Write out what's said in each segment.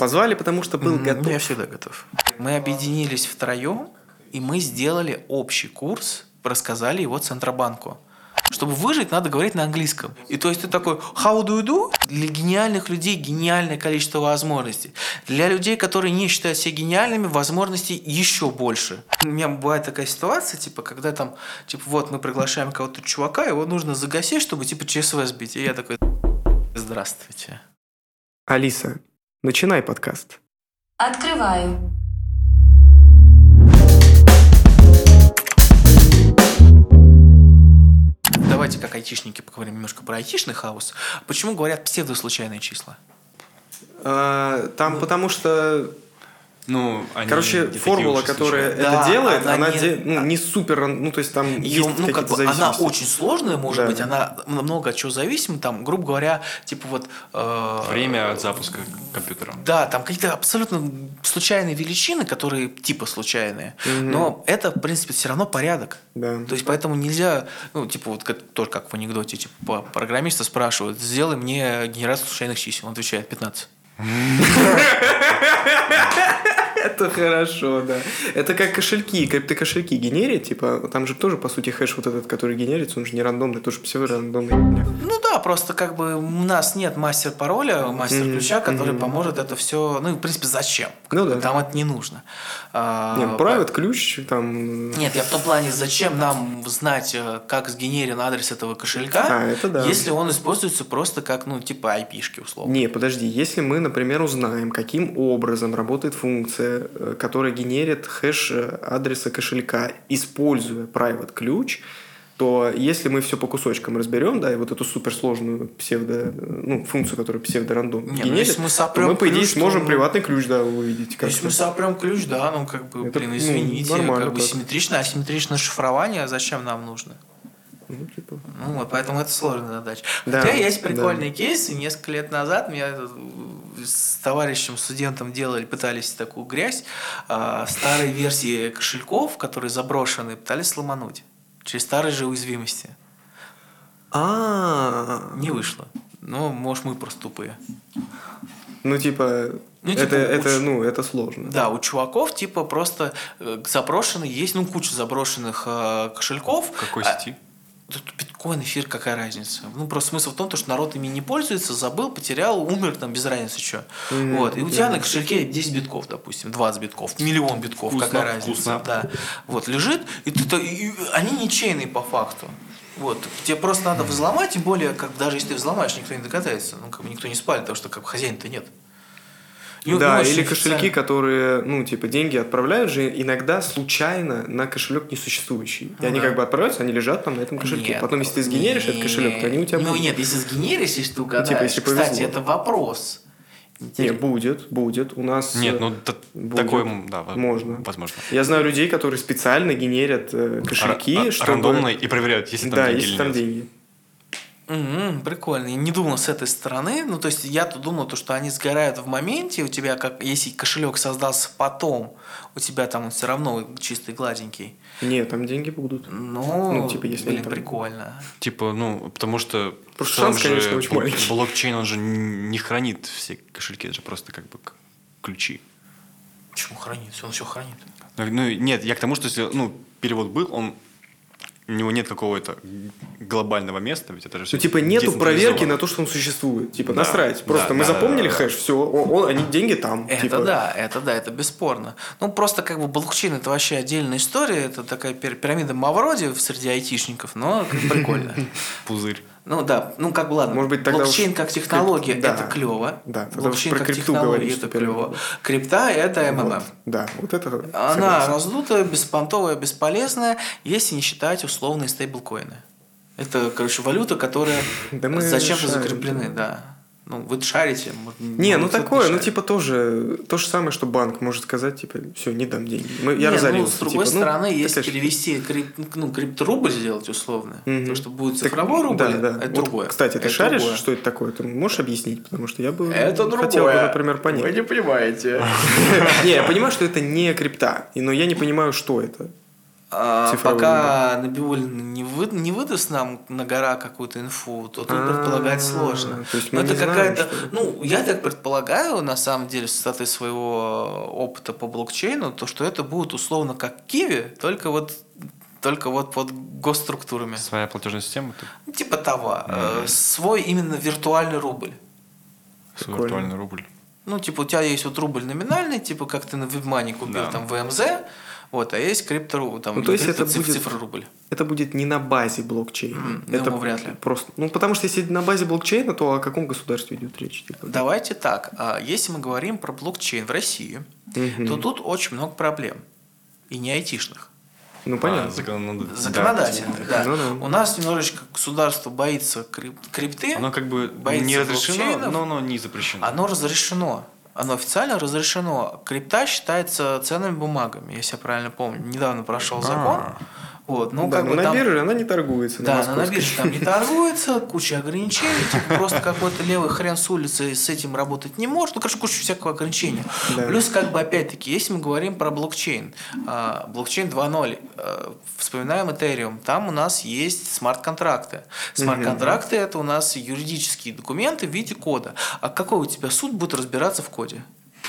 Позвали, потому что был готов. Я всегда готов. Мы объединились втроем, и мы сделали общий курс, рассказали его Центробанку. Чтобы выжить, надо говорить на английском. И то есть ты такой «How do you do?» Для гениальных людей гениальное количество возможностей. Для людей, которые не считают себя гениальными, возможностей еще больше. У меня бывает такая ситуация, типа, когда там, типа, вот мы приглашаем кого-то чувака, его нужно загасить, чтобы, типа, ЧСВ сбить. И я такой «Здравствуйте». Алиса, начинай подкаст. Открываю. Давайте, как айтишники, поговорим немножко про айтишный хаос. Почему говорят псевдослучайные числа? А, Там потому что, Ну, они короче, формула, которая. Да, это делает, она она, не- де- ну, не супер, ну, то есть там Её, есть ну, как бы, она очень сложная, может Да. быть, она много от чего зависима. Там, грубо говоря, типа вот... э, Время от запуска компьютера. Да, там какие-то абсолютно случайные величины, которые типа случайные. Но это, в принципе, все равно порядок. Да. То есть поэтому нельзя, ну, типа, вот как, тоже как в анекдоте, типа, программиста спрашивают, сделай мне генерацию случайных чисел. Он отвечает 15. Это хорошо, да. Это как кошельки, криптокошельки генерят, типа, там же тоже, по сути, хэш вот этот, который генерится, он же не рандомный, тоже псевдорандомный. Ну да, просто как бы у нас нет мастер пароля, мастер ключа, который поможет это все. Ну, в принципе, зачем? Ну да. Там это не нужно. А, Нет, private ключ, там... Нет, я в том плане, зачем нам знать, э, как сгенерен адрес этого кошелька, А, это да. если он используется просто как, ну, типа IP-шки, условно. Не, подожди, если мы, например, узнаем, каким образом работает функция, э, которая генерит хэш э, адреса кошелька, используя private ключ, то если мы все по кусочкам разберем, да, и вот эту суперсложную псевдо, ну, функцию, которая псевдорандом ну, генерит, если мы сопрем мы, по идее, ключ, сможем ну, приватный ключ, да, увидеть. как-то. Если мы сопрем ключ, да, ну как бы, Это, блин, ну, извините, нормально как бы так. симметричное, асимметричное шишифрование зачем нам нужно? Ну, типа, Ну вот, поэтому это сложная задача. Да, Хотя есть да. прикольные кейсы. Несколько лет назад меня э, с товарищем, студентом делали, пытались такую грязь. а, Старые версии кошельков, которые заброшены, пытались сломануть. Через старые же уязвимости. а Не вышло. Ну, может, мы просто тупые. Ну, типа, Ну, типа, это, это, уч- ну, это сложно. Да, у чуваков типа просто э, заброшены, есть ну куча заброшенных э, кошельков. Какой А, сети? Тут биткоин, эфир, какая разница? Ну, просто смысл в том, то, что народ ими не пользуется, забыл, потерял, умер, там, без разницы, что. Мгм. Вот. И у тебя на кошельке 10 битков, допустим, 20 битков, миллион битков, Вкусно, какая разница. вкусно. Да. Вот, лежит, и, ты, и они ничейные по факту. Вот. Тебе просто надо взломать, тем более, как даже если ты взломаешь, никто не догадается. Ну, как бы никто не спалит, потому что как бы хозяина-то нет. И Да, очень или официально. кошельки, которые, ну, типа, деньги отправляют же иногда случайно на кошелек несуществующий. И Ну они да. как бы отправляются, они лежат там на этом кошельке. Нет. Потом, если ты сгенеришь этот кошелек, то они у тебя Ну будут. нет, если сгенеришь, если ты угадаешь. типа, если Кстати, повезло. это вопрос. Не, будет, будет. У нас... Нет, э, ну т- будет. такое, да, Можно. возможно. Я знаю людей, которые специально генерят э, кошельки, а- чтобы... Рандомно и проверяют, есть ли там Да, деньги если или там нет. деньги. Мгм, прикольно. Я не думал с этой стороны. Ну, то есть я-то думал, то, что они сгорают в моменте. У тебя, как если кошелек создался потом, у тебя там он все равно чистый, гладенький. Нет, там деньги будут. Ну, Ну, типа, если блин, там- прикольно. Типа, ну, потому что Просто шанс, конечно, же очень бл- маленький. блокчейн, он же не хранит все кошельки, это же просто как бы ключи. Почему хранит? Он все хранит. Ну, ну, нет, я к тому, что если, ну, перевод был, он у него нет какого-то глобального места, ведь это же Ну, всё типа, нету проверки на то, что он существует. Типа, Да. насрать. Просто Да, мы да, запомнили да, да. хэш, все, они деньги там. Это типа. да, это да, это бесспорно. Ну, просто как бы блокчейн это вообще отдельная история. Это такая пир- пирамида Мавроди среди айтишников, но прикольно. Пузырь. Ну да, ну как бы ладно. Может быть, тогда блокчейн уж как технология крип- да. это клево. Да, тогда блокчейн про как технология это клево. Крипта это МММ. Вот. Да, вот это Она согласен. раздутая, беспонтовая, бесполезная, если не считать условные стейблкоины. Это, короче, валюта, которая Да зачем-то закреплены, да. Ну, вы шарите. может, Не, ну такое, ну типа тоже то же самое, что банк может сказать, типа, все, не дам деньги. Мы, я Не, разорился. ну, с другой типа, ну, стороны, если такая ж- перевести крип, ну, крипторубль сделать условно, Мгм. то, что будет Так, цифровой рубль, да, да. это Вот, другое. Кстати, ты Это шаришь, другое. что это такое? Ты можешь объяснить? Потому что я бы Это другое. хотел бы, например, понять. Вы не понимаете. Не, я понимаю, что это не крипта, но я не понимаю, что это. А, Цифровым, пока Набиуль не, вы, не выдаст нам на гора какую-то инфу, то тут А, предполагать сложно. то есть Но мы это какая-то. Ну, я так предполагаю, на самом деле, с высоты своего опыта по блокчейну, то что это будет условно как Киви, только вот только вот под госструктурами. Своя платежная система, ты Типа того. Э, Свой именно виртуальный рубль. свой виртуальный рубль. Ну, типа, у тебя есть вот рубль номинальный, типа, как ты на WebMoney купил Да. там ВМЗ, вот, а есть крипто, там, Ну, то есть это будет- цифра рубль. Это будет не на базе блокчейна. М, это думаю, вряд ли. Просто, ну, потому что если на базе блокчейна, то о каком государстве идет речь? Типа? Давайте так, а, если мы говорим про блокчейн в России, Мгм. то тут очень много проблем. И не айтишных. Ну, А, понятно. закон- да. Да. Ну да. У нас немножечко государство боится крип- крипты. Оно как бы Боится не разрешено, но оно не запрещено. Оно разрешено. Оно официально разрешено. Крипта считается ценными бумагами, если я правильно помню. Недавно прошел закон. Вот, ну, да, как но бы на там- бирже она не торгуется. Да, на московской. бирже там не торгуется, куча ограничений, типа просто какой-то левый хрен с улицы с этим работать не может. Ну, короче, куча всякого ограничения. Да. Плюс, как бы, опять-таки, если мы говорим про блокчейн, а, блокчейн 2.0, а, вспоминаем Ethereum, там у нас есть смарт-контракты. Смарт-контракты – это у нас юридические документы в виде кода. А какой у тебя суд будет разбираться в коде?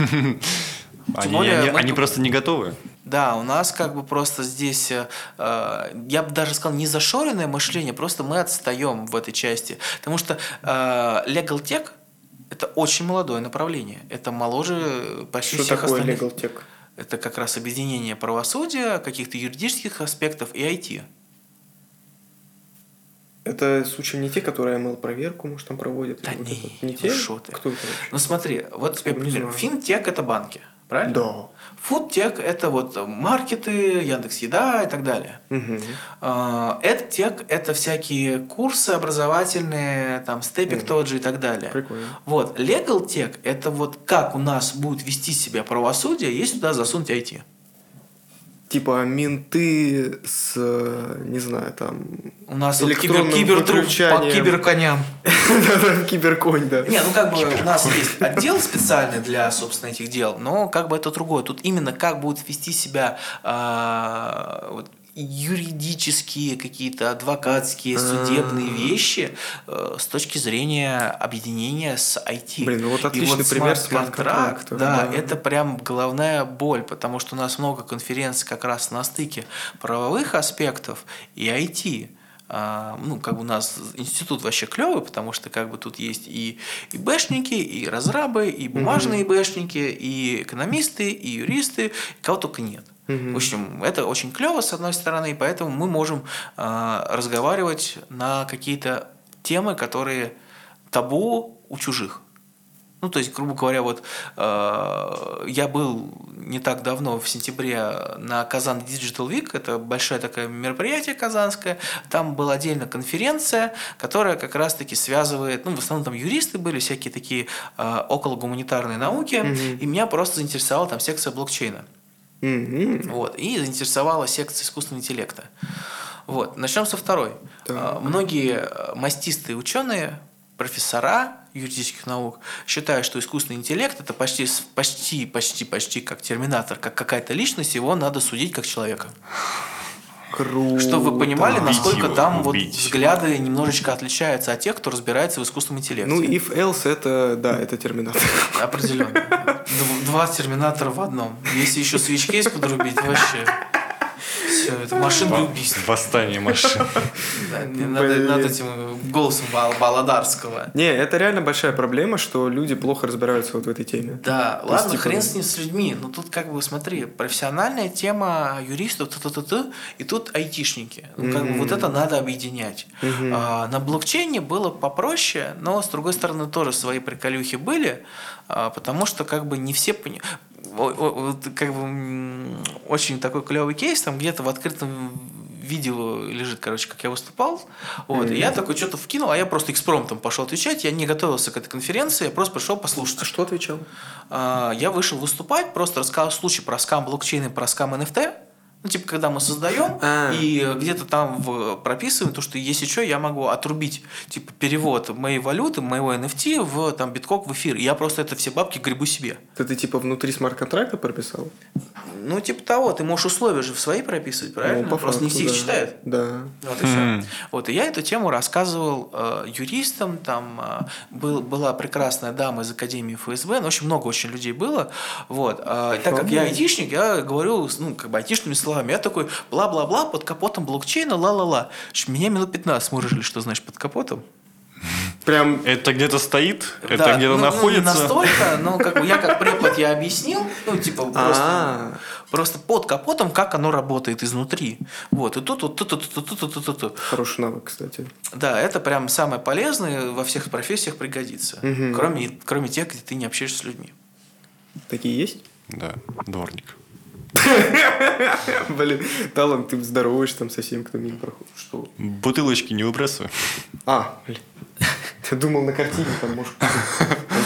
Они, более они- мы они просто не готовы. Да, у нас как бы просто здесь, э, э, я бы даже сказал, не зашоренное мышление, просто мы отстаем в этой части. Потому что э, Legal Tech – это очень молодое направление. Это моложе почти Что всех такое остальных. Legal Tech? Это как раз объединение правосудия, каких-то юридических аспектов и IT. Это случаем не те, которые ML-проверку, может, там проводят? Да вот не, это не те? шо ты. Кто это вообще? Ну смотри, вот тебе пример. Финтех – это банки, правильно? Да. Фудтех – это вот маркеты, Яндекс Еда и так далее. Мгм. EdTech – это всякие курсы образовательные, там, степик Мгм. тот же и так далее. Прикольно. Вот, Tech – это вот как у нас будет вести себя правосудие, если туда засунуть IT. Типа менты с, э, не знаю, там... У нас вот кибер, кибертруп по киберконям. Киберконь, да. Не, ну как бы у нас есть отдел специальный для, собственно, этих дел, но как бы это другое. Тут именно как будут вести себя а, вот, юридические какие-то адвокатские, судебные вещи э, с точки зрения объединения с IT. Блин, ну вот отличный пример смарт-контракт, да, да. это прям головная боль, потому что у нас много конференций как раз на стыке правовых аспектов и IT. А, ну, как бы у нас институт вообще клевый, потому что как бы тут есть и, и бэшники, и разрабы, и бумажные бэшники, и экономисты, и юристы, кого только нет. Мгм. В общем, это очень клево, с одной стороны, и поэтому мы можем а, разговаривать на какие-то темы, которые табу у чужих. Ну, то есть, грубо говоря, вот э, я был не так давно, в сентябре, на Казан Digital Week, это большое такое мероприятие казанское, там была отдельно конференция, которая как раз-таки связывает, ну, в основном там юристы были, всякие такие э, около гуманитарные науки, Мгм. и меня просто заинтересовала там секция блокчейна. Мгм. Вот, и заинтересовала секция искусственного интеллекта. Вот, начнем со второй. А, Многие э, мастистые ученые, профессора юридических наук считают, что искусственный интеллект это почти, почти, почти, почти как терминатор, как какая-то личность, его надо судить как человека. Круто. Чтобы вы понимали, Убить насколько его, там вот убить. взгляды немножечко отличаются от тех, кто разбирается в искусственном интеллекте. Ну, if else, это, да, это терминатор. Определенно. Дв- Два терминатора в одном. Если еще свечкейс подрубить, вообще. Все, это машина для. Восстание машин. Надо, этим голосом Бал- Баладарского. Не, это реально большая проблема, что люди плохо разбираются вот в этой теме. Да, ладно, типа, хрен с ним с людьми. Но тут как бы смотри, профессиональная тема юристов, и тут айтишники. Ну, как бы Мгм. вот это надо объединять. А, на блокчейне было попроще, но с другой стороны тоже свои приколюхи были, а, потому что как бы не все пони- о- о- вот как бы очень такой клевый кейс, там где-то в открытом видео лежит, короче, как я выступал. Вот, и я такой что-то вкинул, а я просто экспромтом пошел отвечать. Я не готовился к этой конференции, я просто пришел послушать. А что отвечал? А, Я вышел выступать, просто рассказал случай про скам блокчейна и про скам NFT. Ну, типа, когда мы создаем, А. и где-то там в, прописываем то, что если что, я могу отрубить, типа, перевод моей валюты, моего NFT в там, биткок в эфир. И я просто это все бабки гребу себе. Это ты типа внутри смарт-контракта прописал? Ну, типа того, ты можешь условия же в свои прописывать, правильно? Ну, по Просто не все их да. читают. Да. Вот и все. Вот, и я эту тему рассказывал э, юристам, там э, был, была прекрасная дама из Академии ФСБ, ну, в общем, много очень людей было, вот, и так как я айтишник, я говорю, ну, как бы айтишными словами, я такой, бла-бла-бла, под капотом блокчейна, ла-ла-ла. Меня минут 15 мурыжили, что значит под капотом. Прям Это где-то стоит? Это Да, где-то ну, ну, не находится? настолько, но как бы я как препод я объяснил, ну, типа, просто, А. просто под капотом, как оно работает изнутри. Вот, и тут, вот тут, тут, тут, тут, тут, тут, тут. хороший навык, кстати. Да, это прям самое полезное во всех профессиях пригодится. Кроме, кроме тех, где ты не общаешься с людьми. Такие есть? Да, дворник. Блин, Талан, ты здороваешься там со всем, кто мимо проходит. Что? Бутылочки не выбрасывай. А, блин. Ты думал на картине там, может, там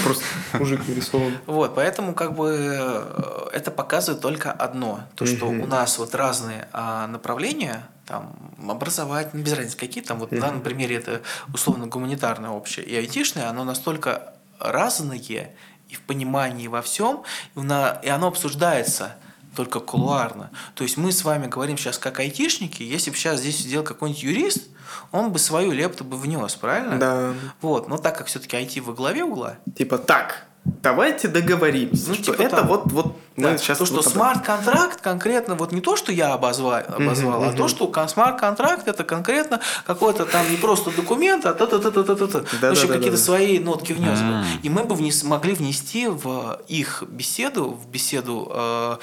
просто мужик нарисован. Вот, поэтому как бы э, это показывает только одно, то что у нас вот разные а, направления, там образовательные, без разницы какие, там вот в данном примере это условно гуманитарное общее и айтишное, оно настолько разные и в понимании во всем, и, на- и оно обсуждается только кулуарно. То есть мы с вами говорим сейчас как айтишники, если бы сейчас здесь сидел какой-нибудь юрист, он бы свою лепту бы внес, правильно? Да. Вот, но так как все-таки IT во главе угла, Типа, так, давайте договоримся, Ну, что типа это так. вот, вот Да, мы сейчас... то, что вот смарт-контракт конкретно, вот не то, что я обозвал, обозвал а мгм. то, что кон- смарт-контракт это конкретно какой-то там не просто документ, а та та та та та та та Да, еще да, какие-то да. свои нотки внес бы. И мы бы внес, могли внести в их беседу, в беседу э,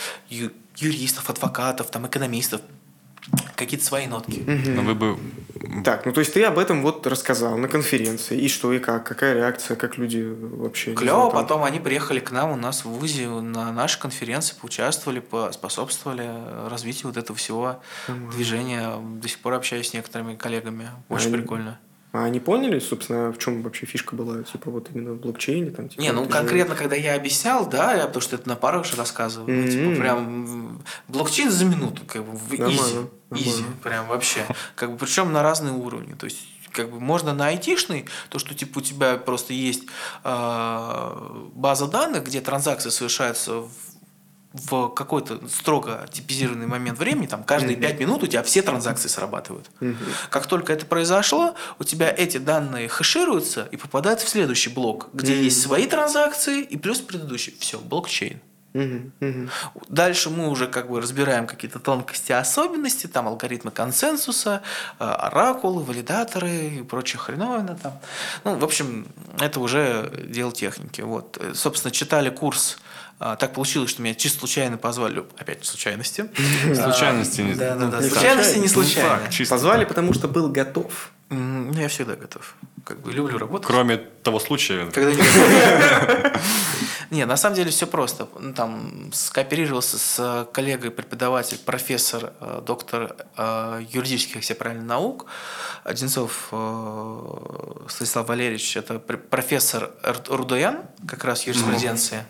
юристов, адвокатов, там, экономистов, какие-то свои нотки. Но вы бы... Так, ну то есть ты об этом вот рассказал на конференции. И что, и как? Какая реакция, как люди вообще... не Клево, знаю, там- потом они приехали к нам у нас в ВУЗе на нашей конференции, поучаствовали, поспособствовали развитию вот этого всего движения. До сих пор общаюсь с некоторыми коллегами. Очень Они- прикольно. А они поняли, собственно, в чем вообще фишка была? Типа вот именно в блокчейне? Там, типа, Не, ну это же- конкретно, когда я объяснял, да, я, потому что это на пару уже рассказывал. Ну, типа, Мгм. прям блокчейн за минуту, как бы в Нормально, изи. Изи, прям вообще. Как бы причем на разные уровни. То есть как бы можно на айтишный, то, что типа у тебя просто есть э, база данных, где транзакции совершаются в, в какой-то строго типизированный момент времени, там каждые 5 минут у тебя все транзакции срабатывают. Как только это произошло, у тебя эти данные хэшируются и попадают в следующий блок, где есть свои транзакции и плюс предыдущий. Все, блокчейн. Дальше мы уже как бы разбираем какие-то тонкости, особенности, там алгоритмы консенсуса, э, оракулы, валидаторы и прочее хреновина там. Ну, в общем, это уже дело техники. Вот, собственно, читали курс. А, Так получилось, что меня чисто случайно позвали, опять случайности. Случайности не- Да, да, да. не Случайности не случайно. случайно. Позвали, потому что был готов. Ну, Я всегда готов. Как бы люблю работать. Кроме того случая, Когда не готов. Не, на самом деле все просто. Ну, Там скооперировался с коллегой преподаватель, профессор, э, доктор э, юридических, если правильно, наук. Одинцов э, Станислав Валерьевич, это пр- профессор Рудоян, как раз юриспруденции.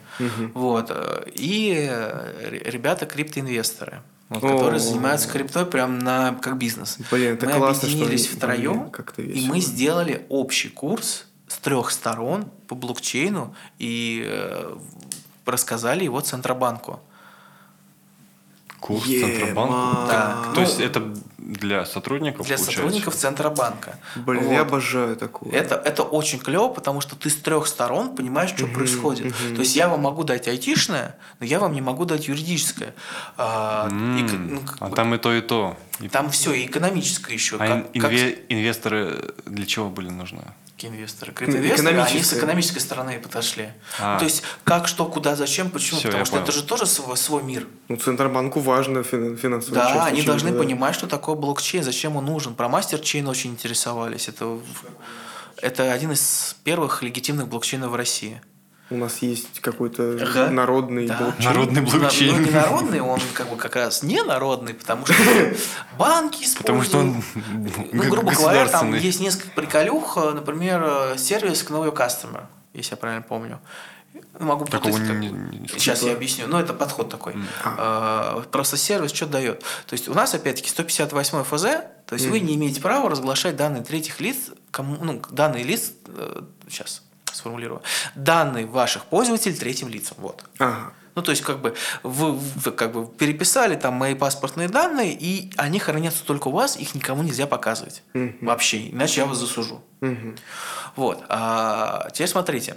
Вот. э, И э, ре- ребята криптоинвесторы. Вот, которые занимаются криптой прям на как бизнес. Блин, это мы классно, что объединились они- втроем, как-то и мы сделали общий курс с трех сторон по блокчейну и э, рассказали его Центробанку. Курс Ема. Центробанка. Да. То Ну, есть это для сотрудников Для получается? сотрудников Центробанка. Блин, Вот. я обожаю такое. Это, это очень клево, потому что ты с трех сторон понимаешь, что происходит. То есть я вам могу дать айтишное, но я вам не могу дать юридическое. А, М, и к- ну, как а бы там и то, и то. И- там все, и экономическое еще. А как- ин- как инве- инвесторы для чего были нужны? Какие инвесторы? Криптоинвесторы, они с экономической стороны подошли. А. То есть как, что, куда, зачем, почему. Всё, Потому что это понял. же тоже свой, свой мир. Ну, Центробанку важно фин- финансовая Да, часть, они должны да. понимать, что такое блокчейн, зачем он нужен. Про мастерчейн очень интересовались. Это, это один из первых легитимных блокчейнов в России. У нас есть какой-то Ага. народный Да. блокчейн. Народный Ну, блокчейн. Ну, не народный, он как бы как раз не народный, потому что банки используют. Потому что он Ну, грубо говоря, там есть несколько приколюх. э, Например, э, сервис Know Your Customer, если я правильно помню. Могу Такого путать, не- не- не Сейчас слышал. я объясню. Но это подход такой. А, Просто сервис что дает? То есть у нас, опять-таки, 158 ФЗ, то есть вы не имеете права разглашать данные третьих лиц, кому, ну, данные лиц, сейчас сформулирую, данные ваших пользователей третьим лицам. Вот. Ага. Ну, то есть, как бы, вы, вы как бы переписали там мои паспортные данные, и они хранятся только у вас, их никому нельзя показывать. Мгм. Вообще, иначе я вас засужу. Мгм. Вот. А теперь смотрите.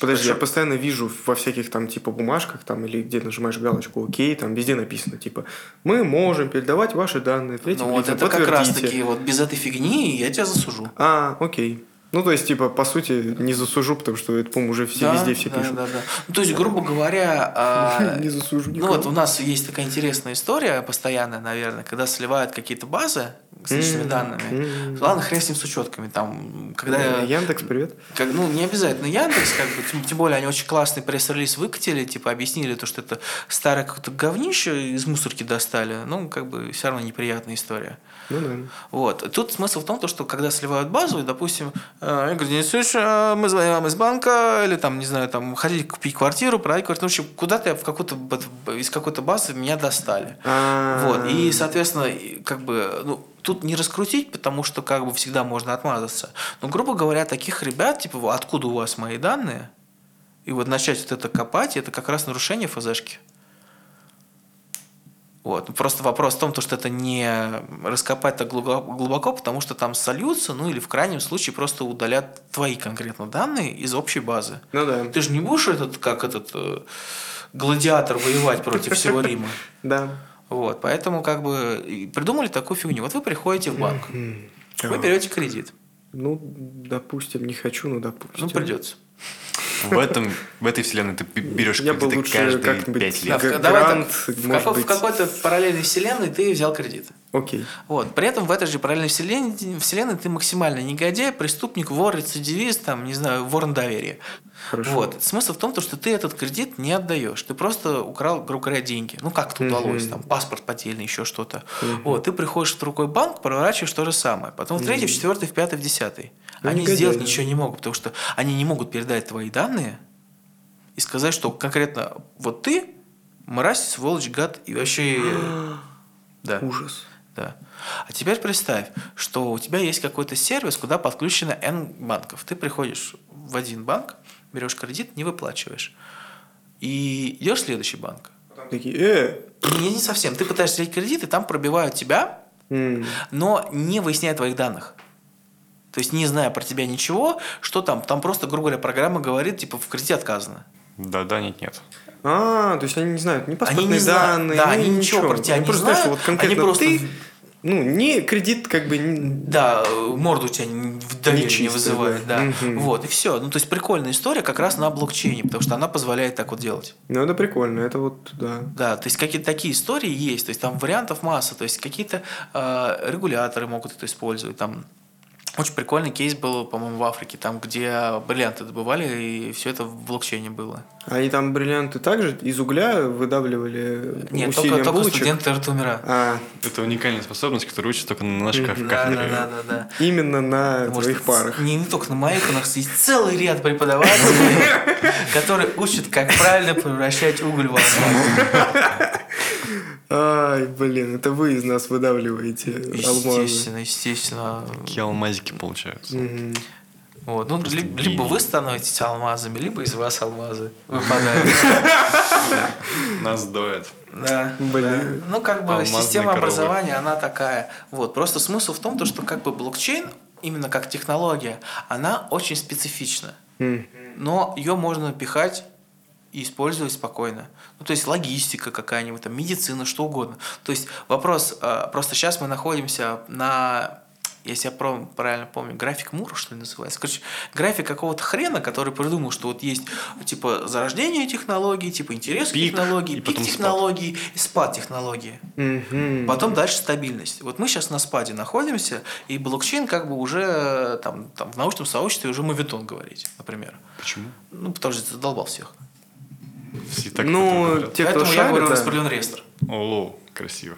Подожди, я Хорошо. постоянно вижу во всяких там типа бумажках там или где нажимаешь галочку ОК, там везде написано типа мы можем передавать ваши данные третьим Ну, вот это как раз подтвердите». таки, вот без этой фигни я тебя засужу. А, окей. Ну, то есть, типа, по сути, не засужу, потому что это, по-моему, уже все Да, везде все да, пишут. Да, да. Ну, то есть, грубо говоря, а, Не засужу ну вот у нас есть такая интересная история постоянная, наверное, когда сливают какие-то базы с личными данными. Ладно, хрен с ним с учетками. Там, когда Яндекс, привет. Как, ну, не обязательно Яндекс, как бы, тем более они очень классный пресс-релиз выкатили, типа объяснили то, что это старое какое-то говнище из мусорки достали. Ну, как бы, все равно неприятная история. Ну да. Вот. Тут смысл в том, то, что когда сливают базу, допустим, э, Игорь Денисович, э, мы звоним вам из банка, или там, не знаю, там, хотите купить квартиру, продать квартиру, ну, в общем, куда-то я в какую-то, из какой-то базы меня достали. А, Вот. И, соответственно, как бы, ну, тут не раскрутить, потому что как бы всегда можно отмазаться. Но, грубо говоря, таких ребят, типа, «Во, откуда у вас мои данные? И вот начать вот это копать, это как раз нарушение ФЗшки. Вот. Просто вопрос в том, то, что это не раскопать так глубоко, потому что там сольются, ну или в крайнем случае просто удалят твои конкретно данные из общей базы. Ну да. Ты же не будешь этот, как этот э, гладиатор воевать против всего Рима. Да. Вот, поэтому как бы придумали такую фигню. Вот вы приходите в банк, вы берете кредит. Ну, допустим, не хочу, но допустим. Ну, придется. В, этом, в этой вселенной ты берешь кредиты каждые пять Да, лет. в, Г- давай так, в, в какой-то параллельной вселенной ты взял кредит. Окей. Вот. При этом в этой же параллельной вселенной, вселенной ты максимально негодяй, преступник, вор, рецидивист, там, не знаю, вор на доверие. Хорошо. Вот. Смысл в том, то, что ты этот кредит не отдаешь. Ты просто украл, грубо говоря, деньги. Ну, как это удалось, Мгм. там, паспорт потерянный, еще что-то. Мгм. Вот. Ты приходишь в другой банк, проворачиваешь то же самое. Потом в третий, в четвертый, в пятый, в десятый. Ну, Они негодяи, сделать да. ничего не могут, потому что они не могут передать твои данные и сказать, что конкретно вот ты мразь, сволочь, гад и вообще... Да. Ужас. Да. А теперь представь, что у тебя есть какой-то сервис, куда подключено N банков. Ты приходишь в один банк, берешь кредит, не выплачиваешь. И идешь в следующий банк. Такие, э, Не, не совсем. Ты пытаешься взять кредит, и там пробивают тебя, м, но не выясняя твоих данных. То есть не зная про тебя ничего, что там, там просто, грубо говоря, программа говорит, типа, в кредите отказано. Да, да, нет, нет. А, то есть они не знают ни паспортные Они не знают, данные, да, ни они ничего про тебя Они не просто знают, что вот конкретно они просто- ты, ну, не кредит как бы... не- Да, морду у тебя в доверие не вызывает, да. да. Мгм. Вот, и все. Ну, то есть прикольная история как раз на блокчейне, потому что она позволяет так вот делать. Ну, это прикольно, это вот, да. Да, то есть какие-то такие истории есть, то есть там вариантов масса, то есть какие-то э, регуляторы могут это использовать, там очень прикольный кейс был, по-моему, в Африке, там, где бриллианты добывали, и все это в блокчейне было. Они там бриллианты также из угля выдавливали Нет, только, только булочек? студенты Ртумира. А, Это уникальная способность, которая учится только на наших Мгм. каф- Да, да, да, да, да. именно на Потому твоих парах. Не, не только на моих, у нас есть целый ряд преподавателей, которые учат, как правильно превращать уголь в алмаз. Ай, блин, это вы из нас выдавливаете алмазы. Естественно, естественно. Какие алмазики получаются. Мгм. Вот. Ну, ли- либо вы становитесь алмазами, либо из вас алмазы выпадают. Нас доят. Да. Блин. Ну, как бы система образования, она такая. Вот. Просто смысл в том, то, что как бы блокчейн, именно как технология, она очень специфична. Но ее можно пихать и использовать спокойно. Ну, то есть логистика какая-нибудь, там, медицина, что угодно. То есть вопрос, э, просто сейчас мы находимся на, если я правильно помню, график Мура, что ли, называется. Короче, график какого-то хрена, который придумал, что вот есть, типа, зарождение технологий, типа, интерес к Пик, технологии, и пик потом спад. технологий и спад технологии. Мгм. Потом дальше стабильность. Вот мы сейчас на спаде находимся, и блокчейн как бы уже там, там в научном сообществе уже мовитон говорить, например. Почему? Ну, потому что задолбал всех. Все так Ну, те, кто Поэтому я говорю шарит, а, распределен реестр. О, красиво.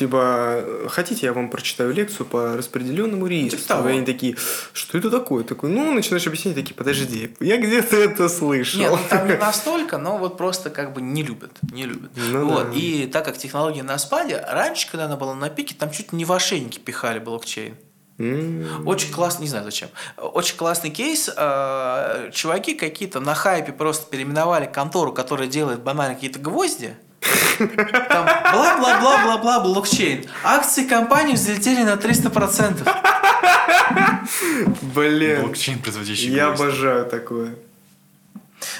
Типа, хотите, я вам прочитаю лекцию по распределенному риску? Типа того. И они такие, что это такое? Такой, ну, начинаешь объяснять, такие, подожди, я где-то это слышал. Нет, ну там не настолько, но вот просто как бы не любят, не любят. Ну вот. да. И так как технология на спаде, раньше, когда она была на пике, там чуть не в ошейники пихали блокчейн. М, Очень классный, не знаю зачем, очень классный кейс. э, Чуваки какие-то на хайпе просто переименовали контору, которая делает банально какие-то гвозди. Там бла-бла-бла-бла-бла блокчейн. Акции компании взлетели на 300%. Блин, Блокчейн, производящий я обожаю такое.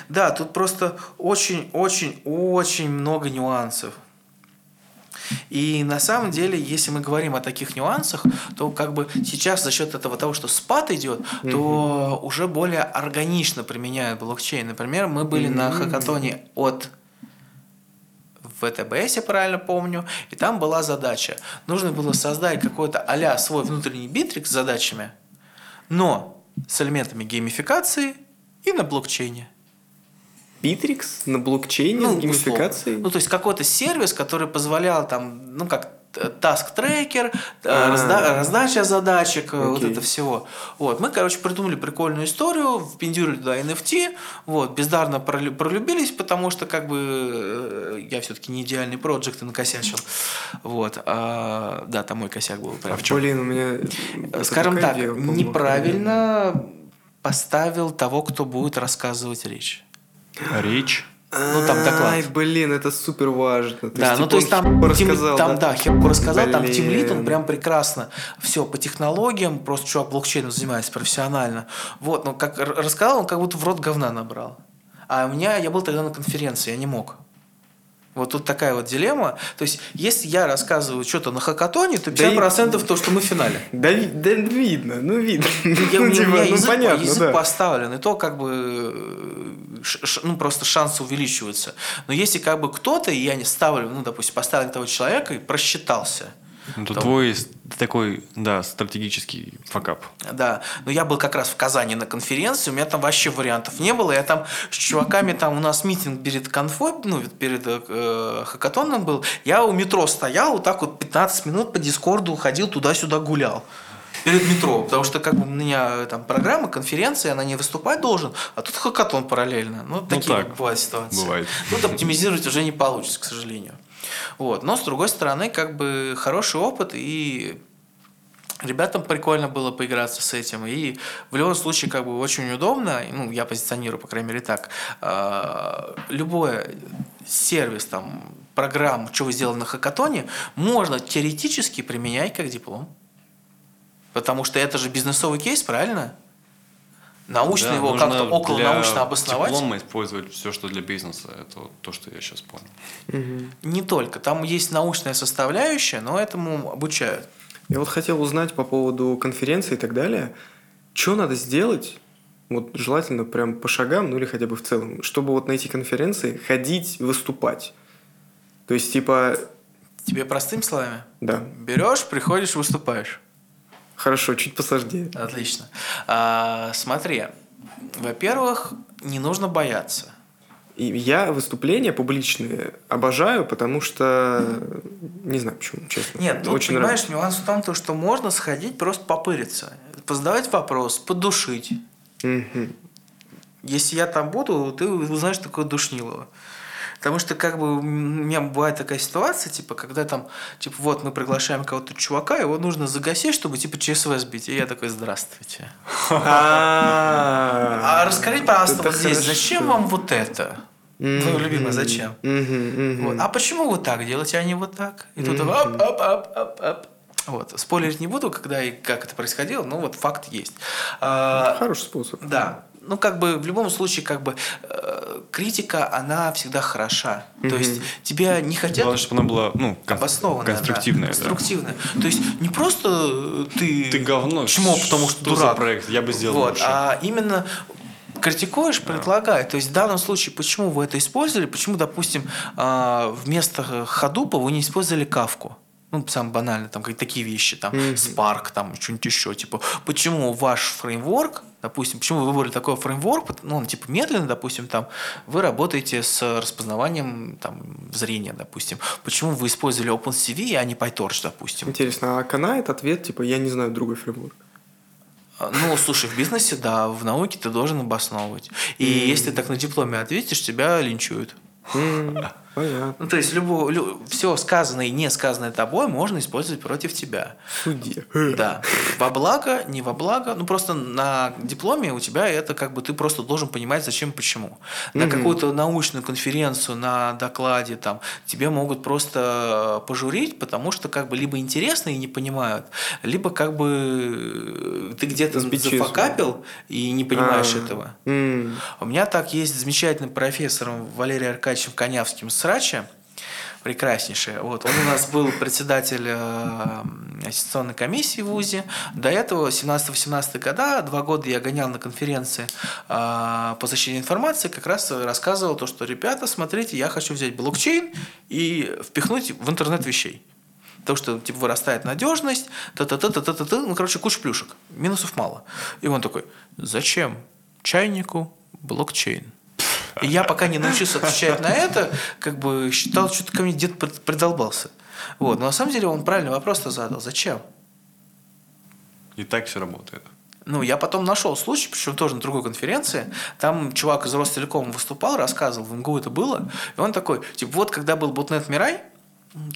Да, тут просто очень-очень-очень много нюансов. И на самом деле, если мы говорим о таких нюансах, то как бы сейчас за счет этого того, что спад идет, то уже более органично применяют блокчейн. Например, мы были на хакатоне от ВТБ, если я правильно помню, и там была задача. Нужно было создать какой-то а свой внутренний битрикс с задачами, но с элементами геймификации и на блокчейне. Битрикс на блокчейне Ну, с геймификацией? условно. Ну, то есть какой-то сервис, который позволял там, ну, как task tracker, А. раздача задачек, э, вот это всего. Вот. Мы, короче, придумали прикольную историю, впендюрили туда NFT, вот, бездарно пролю- пролюбились, потому что, как бы, э, я все-таки не идеальный проект и накосячил. Вот. А, да, там мой косяк был. прям. Блин, у меня... Скажем так, идея неправильно поставил того, кто будет рассказывать речь. Речь. Ну, там доклад. Ай, блин, это супер важно. То Да, ну типа, то есть там, рассказал, там да, Хепко рассказал, там Блин. тимлит, он прям прекрасно. Все по технологиям, просто чувак блокчейном занимается профессионально. Вот, но как р- рассказал, он как будто в рот говна набрал. А у меня, я был тогда на конференции, я не мог. Вот тут такая вот дилемма. То есть, если я рассказываю что-то на хакатоне, то Да и- 50% то, что мы в финале. Да, да видно, ну видно. Я, у Ну, меня, типа, у меня ну, язык, понятно, язык да. поставлен, и то как бы э, ш- ну, просто шансы увеличиваются. Но если как бы кто-то, и я не ставлю, ну, допустим, поставил того человека и просчитался, Ну, то Там- твой такой, да, стратегический факап. да, но я был как раз в Казани на конференции, у меня там вообще вариантов не было, я там с чуваками, там у нас митинг перед конфой, ну, перед э, хакатоном был, я у метро стоял, вот так вот 15 минут по дискорду ходил, туда-сюда гулял. Перед метро, потому что как бы у меня там программа, конференция, она не выступать должен, а тут хакатон параллельно. Ну, такие так, бывают ситуации. бывает. Тут оптимизировать уже не получится, к сожалению. Вот. Но, с другой стороны, как бы хороший опыт, и ребятам прикольно было поиграться с этим. И в любом случае, как бы очень удобно, ну, я позиционирую, по крайней мере, так, а, любой сервис, там, программу, что вы сделали на хакатоне, можно теоретически применять как диплом. Потому что это же бизнесовый кейс, правильно? Научно Да, его нужно как-то около научно обосновать. диплома использовать все, что для бизнеса. Это вот то, что я сейчас понял. Мгм. Не только. Там есть научная составляющая, но этому обучают. Я вот хотел узнать по поводу конференции и так далее. Что надо сделать, вот желательно прям по шагам, ну или хотя бы в целом, чтобы вот на эти конференции ходить, выступать. То есть, типа, Тебе простыми словами? да, Берешь, приходишь, выступаешь. Хорошо, чуть посложнее. Отлично. А, смотри, во-первых, не нужно бояться. И я выступления публичные обожаю, потому что не знаю почему, честно. Нет, тут, очень понимаешь, нравится. нюанс в том, то, что можно сходить просто попыриться, позадавать вопрос, подушить. Мгм. Если я там буду, ты узнаешь такое душнилово. Потому что, как бы, у меня бывает такая ситуация, типа, когда там, типа, вот мы приглашаем кого-то чувака, его нужно загасить, чтобы, типа, ЧСВ сбить. И я такой, здравствуйте. А А расскажите, пожалуйста, вот здесь, зачем вам вот это? Твое любимое зачем? А почему вы так делаете, а не вот так? И тут оп, оп, оп, оп, оп. Вот. Спойлерить не буду, когда и как это происходило, но вот факт есть. А, Хороший способ. да. Ну, как бы в любом случае, как бы э, критика, она всегда хороша. То Мгм. есть тебя не хотят Главное, чтобы она была ну, кон- обоснованная, да, конструктивная. да. конструктивная. То есть не просто э, ты, Ты говно. чмо, потому что, что за дурак. проект? Я бы сделал вот, лучше. а именно критикуешь, предлагай. То есть в данном случае, почему вы это использовали, почему, допустим, а, вместо Хадупа вы не использовали кавку? Ну, самое банальное, там какие такие вещи, там, Мгм. Spark, там, что-нибудь еще, типа, почему ваш фреймворк Допустим, почему вы выбрали такой фреймворк, ну, он типа медленный, допустим, там, вы работаете с распознаванием там, зрения, допустим. Почему вы использовали OpenCV, а не PyTorch, допустим? Интересно, а канает ответ, типа, я не знаю другой фреймворк? А, Ну, слушай, в бизнесе, да, в науке ты должен обосновывать. И если так на дипломе ответишь, тебя линчуют. М, Понятно. Ну, то есть, любо, все сказанное и не сказанное тобой можно использовать против тебя. Суде. Да. Во благо, не во благо. Ну, просто на дипломе у тебя это как бы ты просто должен понимать, зачем и почему. На Мгм. какую-то научную конференцию, на докладе там тебе могут просто пожурить, потому что как бы либо интересно и не понимают, либо как бы ты где-то зафакапил и не понимаешь А, этого. м, У меня так есть замечательный профессор Валерий Аркадьевич Конявским Срача, прекраснейший. Вот, он у нас был председатель э, аттестационной комиссии в ВУЗе. До этого, 17-18 года, два года я гонял на конференции э, по защите информации, как раз рассказывал то, что, ребята, смотрите, я хочу взять блокчейн и впихнуть в интернет вещей. То, что типа вырастает надежность, та-та-та-та-та-та, ну, короче, куча плюшек. Минусов мало. И он такой, зачем чайнику блокчейн? И я пока не научился отвечать на это, как бы считал, что-то ко мне дед прид- придолбался. Вот. Но на самом деле он правильный вопрос-то задал. Зачем? И так все работает. Ну, я потом нашел случай, причем тоже на другой конференции. Там чувак из Ростелекома выступал, рассказывал, в МГУ это было. И он такой, типа, вот когда был ботнет Мирай,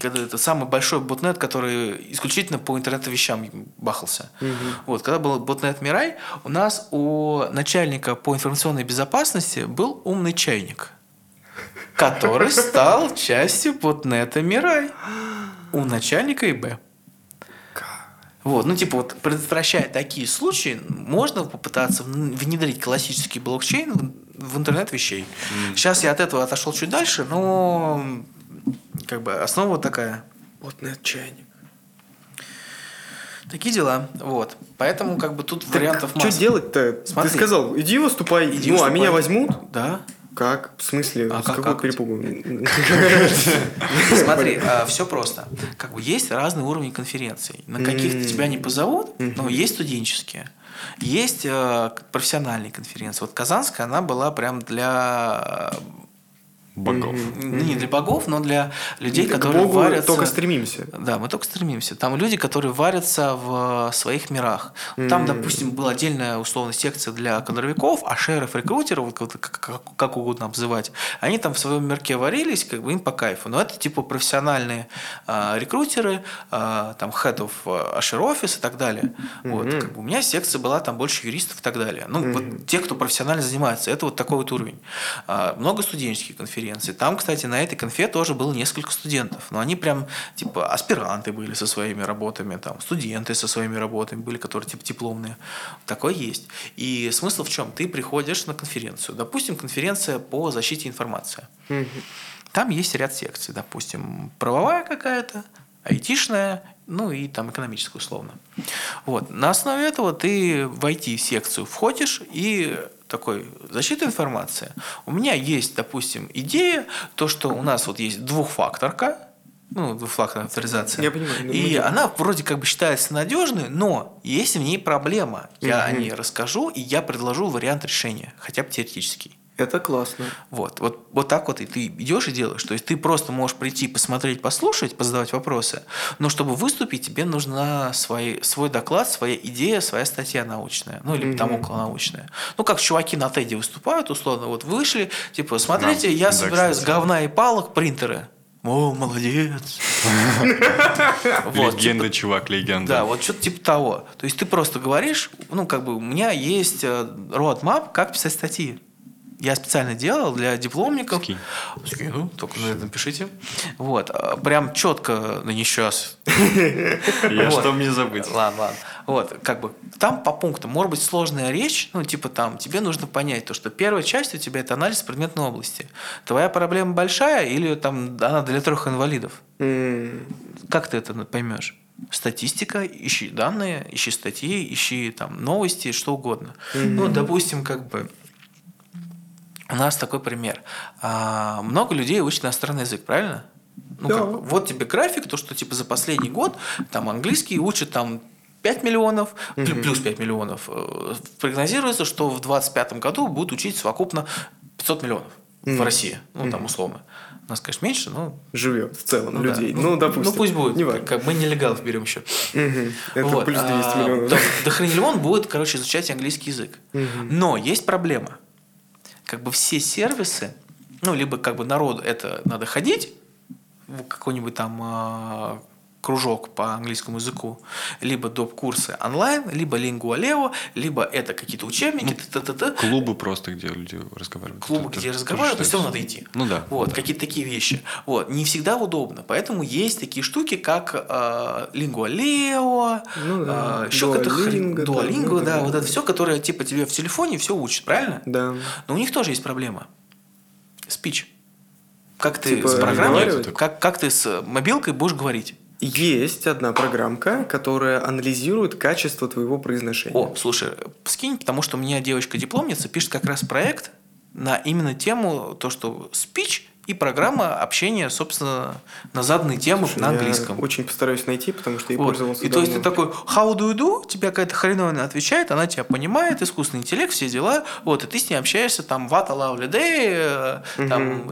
когда это самый большой ботнет, который исключительно по интернет-вещам бахался. Вот, когда был ботнет Мирай, у нас у начальника по информационной безопасности был умный чайник, который стал частью ботнета Мирай у начальника ИБ. Вот, ну типа вот предотвращая такие случаи, можно попытаться вн- внедрить классический блокчейн в, в интернет вещей. Сейчас я от этого отошел чуть дальше, но как бы основа такая. Вот на чайник. Такие дела. Вот. Поэтому как бы тут вариантов Что масса. делать-то? Смотри. Ты сказал, иди выступай. Иди ну, а выступай. меня возьмут? Да. Как? В смысле? А С как- какого как? перепугу? Смотри, все просто. Как бы есть разный уровень конференций. На каких-то М. тебя не позовут, но есть студенческие. Есть э, профессиональные конференции. Вот Казанская, она была прям для Богов. не для богов, но для людей, которые Богу варятся. только стремимся. Да, мы только стремимся. Там люди, которые варятся в своих мирах. Там, допустим, была отдельная условно секция для кадровиков, а шеров, рекрутеров, вот как, как- как угодно обзывать, они там в своем мирке варились, как бы им по кайфу. Но это типа профессиональные а, рекрутеры, а, там хедов ашер офис и так далее. Вот, как бы у меня секция была там больше юристов и так далее. Ну, вот те, кто профессионально занимается, это вот такой вот уровень. А, Много студенческих конференций. Там, кстати, на этой конфе тоже было несколько студентов. Но они прям, типа, аспиранты были со своими работами, там, студенты со своими работами были, которые, типа, дипломные. Такое есть. И смысл в чем? Ты приходишь на конференцию. Допустим, конференция по защите информации. Там есть ряд секций, допустим, правовая какая-то, айтишная, ну и там экономическая условно. Вот. На основе этого ты в IT-секцию входишь и такой, защита информации. У меня есть, допустим, идея, то, что у нас вот есть двухфакторка, ну, двухфакторная авторизация. Я понимаю, ну, И мы- она вроде как бы считается надежной, но есть в ней проблема. Я о Мгм. ней расскажу, и я предложу вариант решения, хотя бы теоретический. Это классно. Вот, вот, вот так вот и ты идешь и делаешь. То есть ты просто можешь прийти, посмотреть, послушать, позадавать вопросы, но чтобы выступить, тебе нужна свои, свой доклад, своя идея, своя статья научная, ну или там Мгм. околонаучная. Ну, как чуваки на TED выступают, условно, вот вышли, типа, смотрите, Да, я да, собираю с говна и палок принтеры. О, молодец. Вот, Легенда, типа- чувак, легенда. да, вот что-то типа того. То есть ты просто говоришь, ну, как бы у меня есть э, roadmap, как писать статьи. Я специально делал для дипломников. Скинь. Скину, только на это напишите. Вот, а, прям четко, ну не сейчас. Я что мне забыть? Ладно, ладно. Вот, как бы там по пунктам может быть сложная речь, ну, типа там, тебе нужно понять то, что первая часть у тебя это анализ предметной области. Твоя проблема большая или там она для трех инвалидов? Как ты это поймешь? Статистика, ищи данные, ищи статьи, ищи там новости, что угодно. Ну, допустим, как бы у нас такой пример. А, много людей учат иностранный язык, правильно? Ну, Да. как вот тебе график, то, что типа за последний год там английский учат там 5 миллионов, плю- плюс 5 миллионов. Э, Прогнозируется, что в 2025 году будут учить совокупно 500 миллионов в России. Ну, там условно. У нас, конечно, меньше, но... Живет в целом ну да. людей. Ну, допустим. Ну, пусть будет. Не. Как, как мы нелегалов берем еще. Это Вот, плюс 200 а, миллионов. то- Дохрениллион будет, короче, изучать английский язык. Но есть проблема. Как бы все сервисы, ну, либо как бы народу это надо ходить в какой-нибудь там а, кружок по английскому языку, либо доп. курсы онлайн, либо лингуалео, либо это какие-то учебники, т-т-т-т. Клубы просто, где люди разговаривают. клубы, Это где разговаривают, но все равно надо идти. Ну да. Вот, какие-то такие вещи. Вот, не всегда удобно. Поэтому есть такие штуки, как э, лингуалео, Ну да. э, еще какая-то хрень- Duolingo, да, Duolingo, ну да, да, вот да. это все, которое типа тебе в телефоне все учит, правильно? Да. Но у них тоже есть проблема. Спич. Как ты Типа с программой, как, как ты с мобилкой будешь говорить? Есть одна программка, которая анализирует качество твоего произношения. О, слушай, скинь, потому что у меня девочка-дипломница пишет как раз проект на именно тему то, что спич и программа общения, собственно, на заданные темы Слушай, на я английском. очень постараюсь найти, потому что я Вот. пользовался И то есть ты давно. такой, how do you do? Тебе какая-то хреновина отвечает, она тебя понимает, искусственный интеллект, все дела. Вот, и ты с ней общаешься, там, a lovely day, э, там,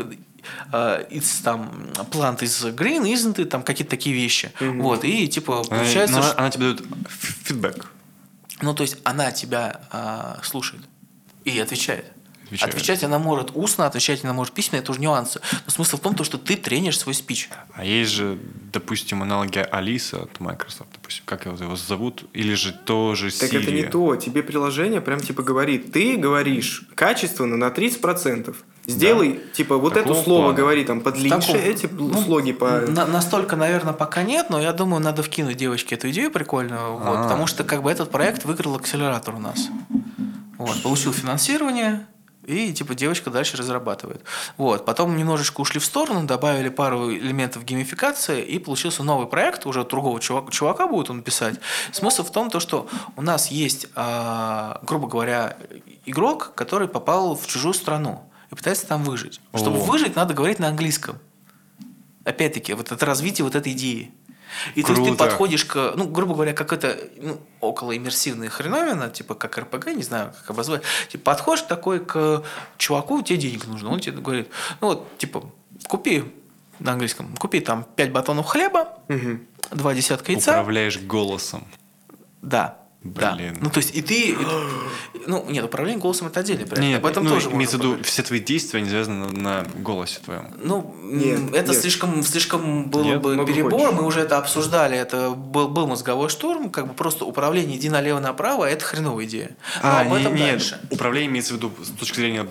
it's там, plant is green, isn't it? Там какие-то такие вещи. Вот, и типа Она- получается, но что- она тебе дает фидбэк. ну, то есть она тебя а, слушает и отвечает. Отвечает. Отвечать она может устно, отвечать она может письменно, это уже нюансы. Но смысл в том, то, что ты тренишь свой спич. А есть же, допустим, аналоги Алиса от Microsoft, допустим, как его его зовут, или же тоже Siri. Так это не то. Тебе приложение прям типа говорит, ты говоришь качественно на 30%. Сделай, типа, вот Такого это слово плана. говори там подлиннее, эти ну, слоги по... На- настолько, наверное, пока нет, но я думаю, надо вкинуть девочке эту идею прикольную, вот, А. потому что как бы этот проект выиграл акселератор у нас. Вот, получил финансирование, и типа девочка дальше разрабатывает. Вот. Потом немножечко ушли в сторону, добавили пару элементов геймификации, и получился новый проект, уже другого чувака, чувака будет он писать. Смысл в том, то, что у нас есть, а, грубо говоря, игрок, который попал в чужую страну и пытается там выжить. Чтобы О. выжить, надо говорить на английском. Опять-таки, вот это развитие вот этой идеи. И то есть ты Круто. подходишь к, ну, грубо говоря, как это ну, около иммерсивная хреновина, типа как РПГ, не знаю, как обозвать. Типа подходишь такой к чуваку, тебе денег нужно, он тебе говорит, ну вот, типа, купи на английском, купи там 5 батонов хлеба, Мгм. два десятка яйца. Управляешь голосом. Да. Да. Блин. Ну, то есть, и ты... ну, нет, управление голосом это отдельный проект. Нет, Об этом ну, тоже можно имеется в виду, все твои действия, они завязаны на, на голосе твоем. Ну, Нет, это нет. слишком, слишком было Нет? бы перебор, хочешь. мы уже это обсуждали, это был, был мозговой штурм, как бы просто управление иди налево-направо, это хреновая идея. Но А, об этом не- нет, дальше. управление имеется в виду с точки зрения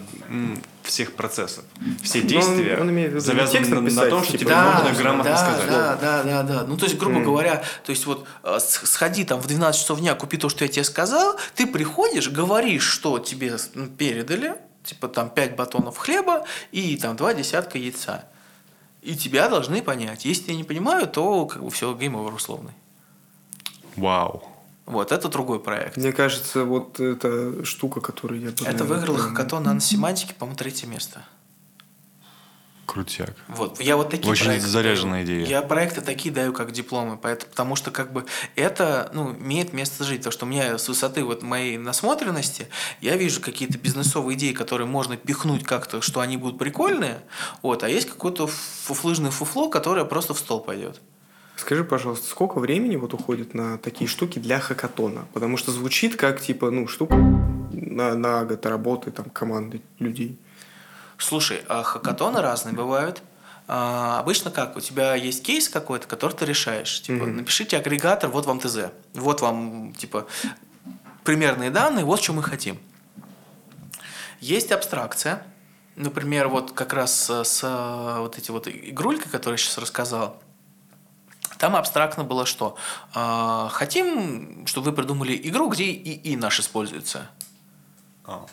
всех процессов. Все Ну, он- действия он не завязаны на, на писать, том, что типа, тебе Да, нужно грамотно да, сказать. Да, да, да, да. Ну, то есть, грубо говоря, то есть вот э, сходи там в 12 часов дня, купи то, что я тебе сказал, ты приходишь, говоришь, что тебе ну, передали, типа там 5 батонов хлеба и там 2 десятка яйца. И тебя должны понять. Если я не понимаю, то как бы все, game over условный. Вау. Вот, это другой проект. Мне кажется, вот эта штука, которую я... Это наверное, выиграл прям- хакатон наносемантики, по-моему, третье место. Крутяк. Вот, я вот такие Очень проекты заряженная идея. Я проекты такие даю, как дипломы, поэт- потому что как бы это ну, имеет место жить. То, что у меня с высоты вот моей насмотренности, я вижу какие-то бизнесовые идеи, которые можно пихнуть как-то, что они будут прикольные, вот, а есть какое-то фуфлыжное фуфло, которое просто в стол пойдет. Скажи, пожалуйста, сколько времени вот уходит на такие штуки для хакатона? Потому что звучит как, типа, ну, штука на, на год работы там команды людей. Слушай, а хакатоны разные бывают. А, обычно как? У тебя есть кейс какой-то, который ты решаешь. Типа, Мгм. напишите агрегатор, вот вам ТЗ. Вот вам, типа, примерные данные, вот что мы хотим. Есть абстракция. Например, вот как раз с, с вот эти вот игрульки, которые я сейчас рассказал. Там абстрактно было что? А, хотим, чтобы вы придумали игру, где ИИ наш используется. А.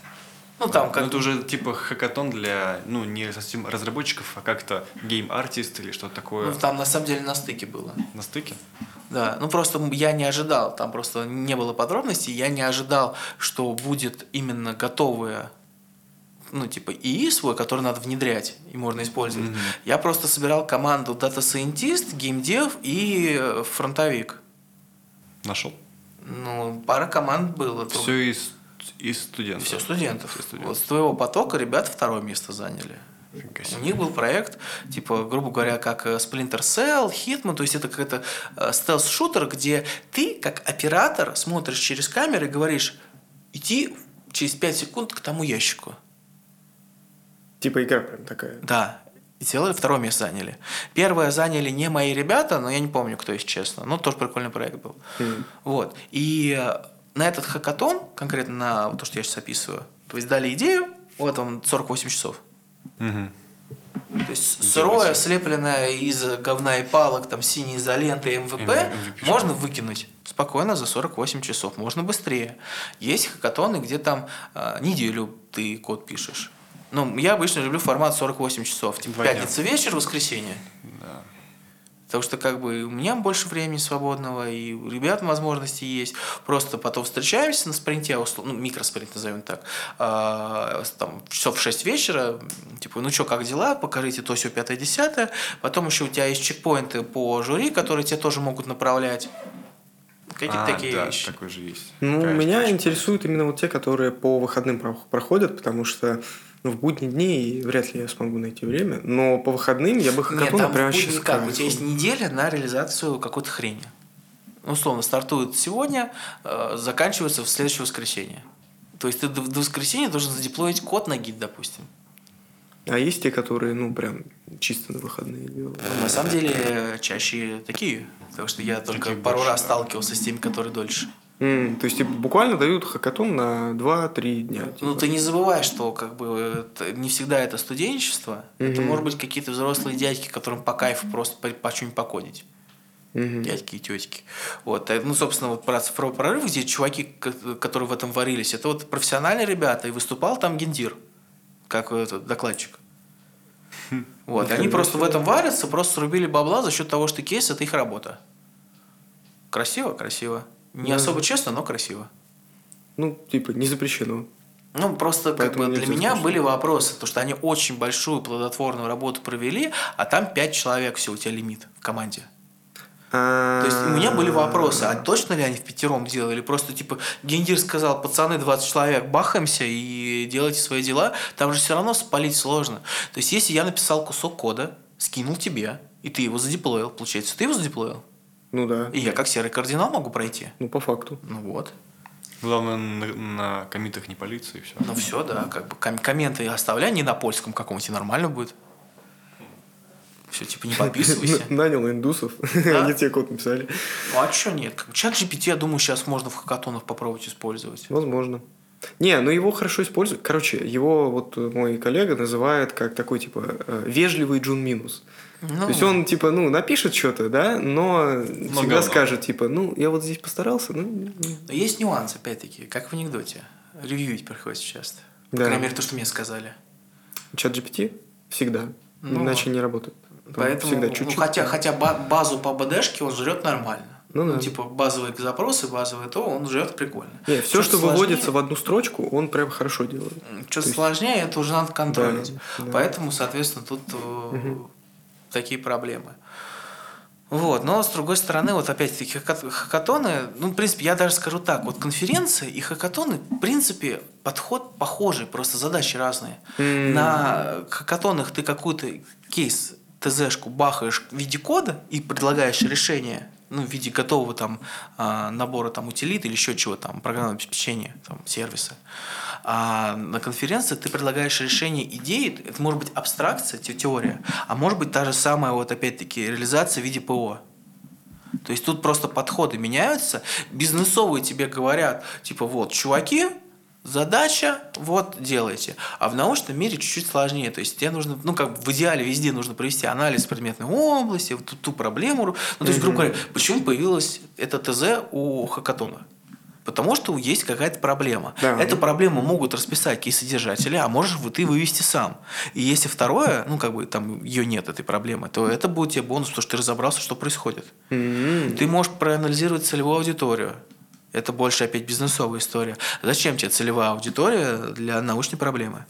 Ну, там Ну, как... это уже типа хакатон для, ну, не совсем разработчиков, а как-то гейм-артист или что-то такое ну, там на самом деле на стыке было. на стыке. Да, ну просто я не ожидал, там просто не было подробностей, я не ожидал, что будет именно готовое, ну типа ИИ свой, который надо внедрять и можно использовать. Мгм. Я просто собирал команду Data Scientist, геймдев и э, фронтовик. Нашел? Ну, пара команд было. только- Все из, из студентов. Все студентов. Все студенты. Вот с твоего потока ребята второе место заняли. У них был проект, типа, грубо говоря, как э, Splinter Cell, Hitman, то есть это какой-то э, стелс-шутер, где ты, как оператор, смотришь через камеры и говоришь, иди через 5 секунд к тому ящику. Типа игра прям такая. Да. И сделали, второе место заняли. Первое заняли не мои ребята, но я не помню, кто, если честно. Но тоже прикольный проект был. Мгм. Вот. И э, на этот хакатон, конкретно на то, что я сейчас описываю, то есть дали идею, вот вам 48 часов. Мгм. То есть сырое, слепленное из говна и палок, там синей изоленты, МВП, MVP. можно выкинуть спокойно за 48 часов, можно быстрее. Есть хакатоны, где там э, неделю ты код пишешь. Ну, я обычно люблю формат 48 часов. Типа Два дня. пятница вечер, воскресенье. Да. Потому что как бы у меня больше времени свободного, и у ребят возможности есть. Просто потом встречаемся на спринте, услов- ну, микроспринт назовем так, а, там, часов в 6 вечера, типа, ну что, как дела, покажите то, все, пятое, десятое. Потом еще у тебя есть чекпоинты по жюри, которые тебя тоже могут направлять. Какие-то А, такие да, вещи. такой же есть. Ну, Такая меня интересуют именно вот те, которые по выходным про- проходят, потому что ну, в будние дни вряд ли я смогу найти время, но по выходным я бы Нет, хакатон там прямо сейчас как, у тебя есть неделя на реализацию какой-то хрени. Ну, Условно, стартует сегодня, э, заканчивается в следующее воскресенье. То есть ты до, до воскресенья должен задеплоить код на гид, допустим. А есть те, которые, ну, прям чисто на выходные делают. Ну, на самом деле, чаще такие. Потому что я только пару больше, раз да. сталкивался с теми, которые дольше. М, то есть типа, буквально дают хакатон на 2-3 дня. Ну, типа. ты не забывай, что как бы это не всегда это студенчество. Это Мгм. может быть какие-то взрослые дядьки, которым по кайфу просто по, по что-нибудь покодить. Мгм. дядьки и тетки. Вот. э, Ну, собственно, вот про цифровой прорыв, где чуваки, ко- которые в этом варились, это вот профессиональные ребята, и выступал там гендир, как этот докладчик. Вот. они просто в этом варятся, просто срубили бабла за счет того, что кейс – это их работа. Красиво? Красиво. Не Да. особо честно, но красиво. Ну, типа, не запрещено. Ну, просто как бы для меня сказать, были вопросы, потому что они очень большую плодотворную работу провели, а там пять человек всего у тебя лимит в команде. То есть у меня были вопросы, а точно ли они в пятером делали? Просто типа гендир сказал, пацаны, 20 человек, бахаемся и делайте свои дела. Там же все равно спалить сложно. То есть если я написал кусок кода, скинул тебе, и ты его задеплоил, получается, ты его задеплоил? Ну да. И я как серый кардинал могу пройти? Ну, по факту. Ну вот. Главное, на, на комитах не палиться и все. Ну все, да, как бы ком- комменты оставляй не на польском каком-нибудь, нормально будет. Все, типа не подписывайся. Нанял индусов, Да. они тебе код написали. Ну а что нет? Чат GPT, я думаю, сейчас можно в хакатонах попробовать использовать. Возможно. Не, ну его хорошо используют. Короче, его вот мой коллега называет как такой, типа, э, вежливый Джун Минус. Ну, То есть он, типа, ну, напишет что-то, да, но всегда говно. скажет, типа, ну, я вот здесь постарался, ну, Но есть нюанс, опять-таки, как в анекдоте. Ревьюить приходится часто. По Да. крайней мере, то, что мне сказали. чат GPT всегда, Ну, иначе не работает. Поэтому, всегда ну, чуть-чуть. хотя, хотя ба- базу по БДшке он жрет нормально. Ну да. типа базовые запросы, базовые то, он жрет прикольно. Не, все, что сложнее- выводится в одну строчку, он прям хорошо делает. Что То есть- сложнее, это уже надо контролить. Да, да. Поэтому, соответственно, тут э, такие проблемы. Вот, но с другой стороны, вот опять-таки хака- хакатоны, ну, в принципе, я даже скажу так, вот конференции и хакатоны, в принципе, подход похожий, просто задачи разные. М. На хакатонах ты какую-то кейс, ТЗшку бахаешь в виде кода и предлагаешь решение, ну, в виде готового там а, набора там утилит или еще чего там, программного обеспечения, там, сервиса. А на конференции ты предлагаешь решение идеи, это может быть абстракция, те- теория, а может быть та же самая, вот опять-таки, реализация в виде ПО. То есть тут просто подходы меняются, бизнесовые тебе говорят, типа, вот, чуваки, задача, вот, делайте. А в научном мире чуть-чуть сложнее. То есть тебе нужно, ну, как в идеале везде нужно провести анализ предметной области, вот ту, ту проблему. Ну, то есть, грубо говоря, почему появилось это ТЗ у хакатона? Потому что есть какая-то проблема. Да. Эту проблему могут расписать кейс-содержатели, а можешь вы- ты вывести сам. И если второе, ну, как бы там ее нет, этой проблемы, то это будет тебе бонус, потому что ты разобрался, что происходит. М. Ты можешь проанализировать целевую аудиторию. Это больше опять бизнесовая история. Зачем тебе целевая аудитория для научной проблемы?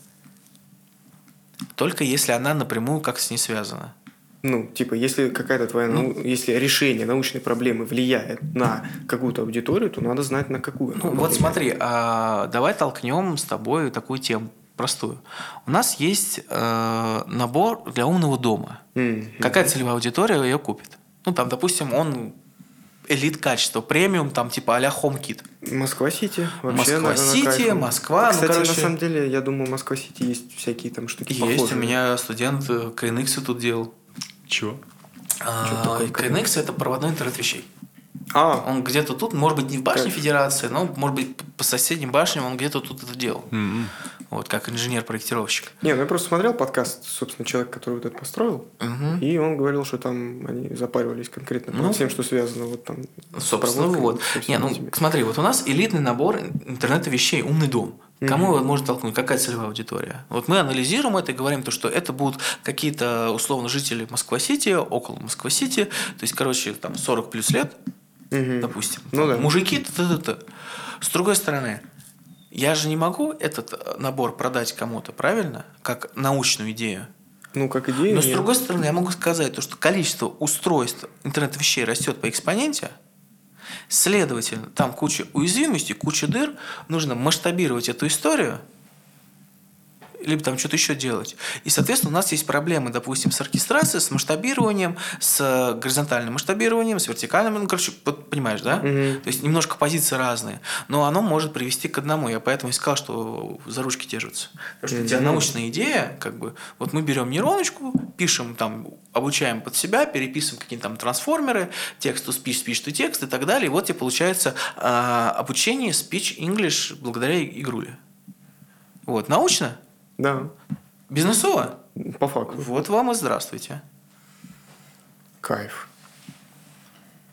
Только если она напрямую как с ней связана. Ну, типа, если какая-то твоя, Ну. если решение научной проблемы влияет на какую-то аудиторию, то надо знать на какую. Ну, вот влияет. смотри, а, давай толкнем с тобой такую тему простую. У нас есть э, набор для умного дома. М, Какая целевая аудитория ее купит? Ну, там, допустим, он элит качества, премиум, там, типа а-ля HomeKit. Москва-Сити. Москва-Сити. Москва, ну, Кстати, короче- на самом деле, я думаю, в Москва-Сити есть всякие там штуки Есть, похожие. у меня студент э, KNX тут делал. Чего? А, KNX это проводной интернет вещей. А, Он где-то тут, может быть, не в башне Кайф. Федерации, но, может быть, по соседним башням он где-то тут это делал. М-м. Вот, как инженер-проектировщик. не, ну я просто смотрел подкаст, собственно, человек, который вот это построил, Мгм. и он говорил, что там они запаривались конкретно по Ну, всем, что связано вот там Собственно, вот. Не, ну, этими. смотри, вот у нас элитный набор интернета вещей, умный дом. Кому его может толкнуть? Какая целевая аудитория? Вот мы анализируем это и говорим, то, что это будут какие-то, условно, жители Москва-Сити, около Москва-Сити, то есть, короче, там 40 плюс лет, Мгм. допустим. Ну да. Мужики, т-т-т. С другой стороны, я же не могу этот э, набор продать кому-то, правильно? Как научную идею. Ну, как идея. Но с нет. другой стороны, я могу сказать, то, что количество устройств интернет-вещей растет по экспоненте, следовательно, там куча уязвимостей, куча дыр, нужно масштабировать эту историю, либо там что-то еще делать. И, соответственно, у нас есть проблемы, допустим, с оркестрацией, с масштабированием, с э, горизонтальным масштабированием, с вертикальным, ну, короче, вот понимаешь, да? Мгм. То есть немножко позиции разные, но оно может привести к одному. Я поэтому и сказал, что за ручки держатся. Потому что у тебя научная идея, как бы, вот мы берем нейроночку, пишем там, обучаем под себя, переписываем какие-то там трансформеры, текст to speech, speech to текст и так далее. И вот тебе получается а, обучение speech English благодаря игруле. Вот, научно, Да, бизнесово. по факту. Вот вам и здравствуйте. Кайф.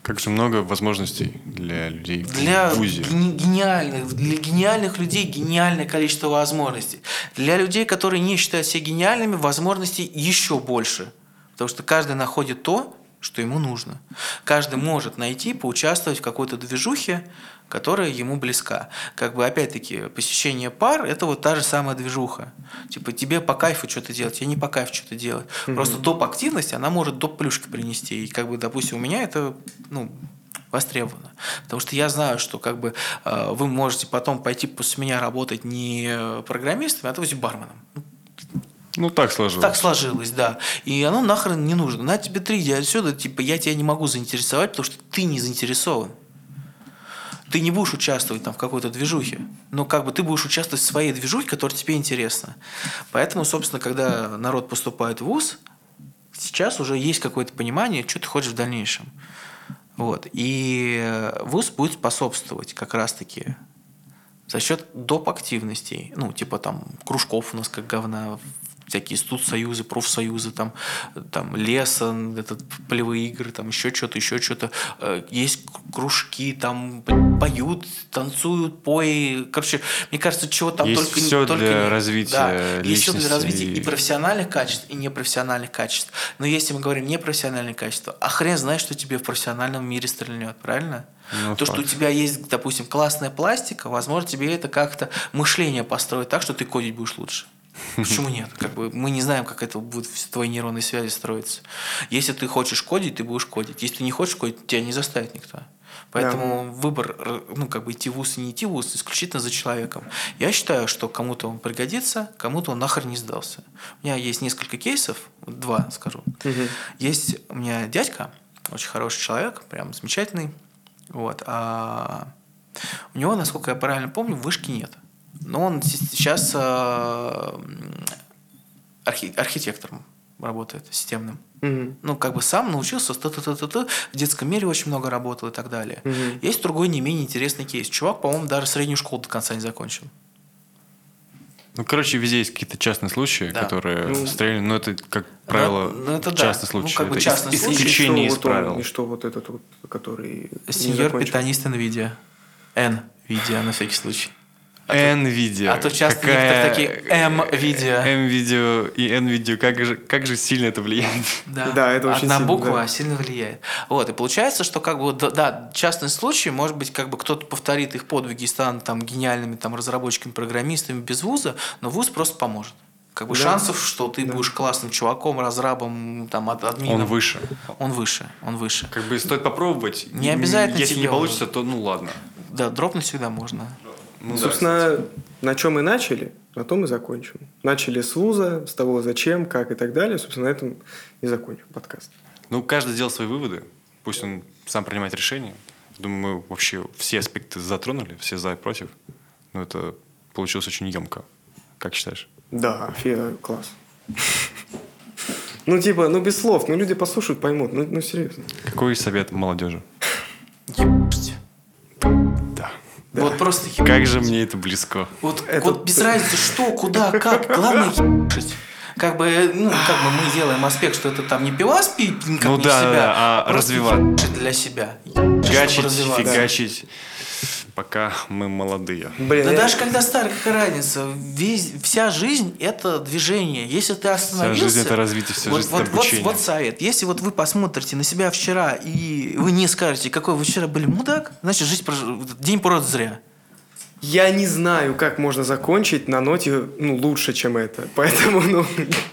Как же много возможностей для людей в Для ВУЗе. гени- гениальных, для гениальных людей гениальное количество возможностей. Для людей, которые не считают себя гениальными, возможностей еще больше. Потому что каждый находит то, что ему нужно. Каждый может найти, поучаствовать в какой-то движухе, которая ему близка. Как бы, опять-таки, посещение пар – это вот та же самая движуха. Типа, тебе по кайфу что-то делать, тебе не по кайфу что-то делать. Просто доп. активность, она может доп. плюшки принести. И, как бы, допустим, у меня это, ну, востребовано. Потому что я знаю, что как бы э, вы можете потом пойти после меня работать не программистом, а допустим, барменом. Ну, так сложилось. Так сложилось, да. И оно нахрен не нужно. На тебе три иди отсюда, типа, я тебя не могу заинтересовать, потому что ты не заинтересован. Ты не будешь участвовать там в какой-то движухе, но как бы ты будешь участвовать в своей движухе, которая тебе интересна. Поэтому, собственно, когда народ поступает в ВУЗ, сейчас уже есть какое-то понимание, что ты хочешь в дальнейшем. Вот. И э, ВУЗ будет способствовать как раз-таки за счет доп. активностей. Ну, типа там кружков у нас как говна, всякие студсоюзы, профсоюзы, там, там леса, этот, полевые игры, там еще что-то, еще что-то. Э, Есть кружки, там поют, танцуют, пои. Короче, мне кажется, чего там Есть только, всё только для нет. развития да, Есть все для развития и и- профессиональных качеств, и непрофессиональных качеств. Но если мы говорим непрофессиональные качества, а хрен знает, что тебе в профессиональном мире стрельнет, правильно? Ну, То, что у факт. тебя есть, допустим, классная пластика, возможно, тебе это как-то мышление построить так, что ты кодить будешь лучше. Почему нет? Как бы мы не знаем, как это будет в твои нейронные связи строиться. Если ты хочешь кодить, ты будешь кодить. Если ты не хочешь кодить, тебя не заставит никто. Поэтому выбор, р- ну, как бы идти в ВУЗ и не идти в ВУЗ, исключительно за человеком. Я считаю, что кому-то он пригодится, кому-то он нахер не сдался. У меня есть несколько кейсов, два скажу. Мгм. Есть у меня дядька, очень хороший человек, прям замечательный. Вот. А у него, насколько я правильно помню, вышки нет. Но он с- сейчас м, архи- архитектором работает, системным. Мгм. Ну, как бы сам научился, т -т -т -т -т, в детском мире очень много работал и так далее. Мгм. Есть другой не менее интересный кейс. Чувак, по-моему, даже среднюю школу до конца не закончил. Ну, короче, везде есть какие-то частные случаи, Да. которые Ну, стреляли. Но это, как правило, ну, это да. частный Ну, случай. как бы Это частный ис- случай, исключение И из он- правил. И что вот этот вот, который Сеньор питанист NVIDIA. N-видео на всякий случай. Nvidia. а то часто Какая- некоторые такие M-видео. M-видео и N-видео. Как же, как же сильно это влияет? Да, Да, это очень Одна сильно, буква да. сильно влияет. Вот, и получается, что как бы, да, да, частный случай, может быть, как бы кто-то повторит их подвиги и станут там гениальными там разработчиками, программистами без вуза, но вуз просто поможет. Как бы Да. шансов, что ты Да. будешь классным чуваком, разрабом, там, ад- админом. Он выше. Он выше, он выше. Как бы стоит попробовать. Не обязательно Если не тебе- получится, то ну ладно. Да, дропнуть всегда можно. Ну, да, Собственно, на чем мы начали, на том и закончим. Начали с вуза, с того, зачем, как и так далее. Собственно, на этом и закончим подкаст. Ну, каждый сделал свои выводы. Пусть он сам принимает решение. Думаю, мы вообще все аспекты затронули, все за и против. Но это получилось очень емко. Как считаешь? Да, фе, класс. Ну, типа, ну, без слов. Ну, люди послушают, поймут. Ну, ну серьезно. Какой совет молодежи? Ебать. Да. Вот просто ебать. Как же мне это близко. Вот, Это- вот без разницы, что, куда, как. Главное ебать. Как бы, ну, как бы мы делаем аспект, что это там не пивас пить, как Ну не да, себя, да, а развивать. для себя. Гачить, фигачить, пока мы молодые. Блин, Да я- даже когда старый, какая разница? Весь, вся жизнь – это движение. Если ты остановился... жизнь – это развитие, вся вот, жизнь – вот, это вот- обучение. Вот, совет. Если вот вы посмотрите на себя вчера, и вы не скажете, какой вы вчера были мудак, значит, жизнь прож- день прожит зря. Я не знаю, как можно закончить на ноте ну, лучше, чем это. Поэтому, ну...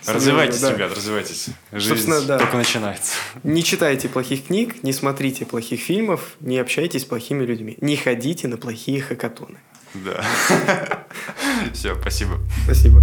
Развивайтесь, да. ребят, развивайтесь. Жизнь Собственно, да. только начинается. Не читайте плохих книг, не смотрите плохих фильмов, не общайтесь с плохими людьми. Не ходите на плохие хакатоны. Да. Все, спасибо. Спасибо.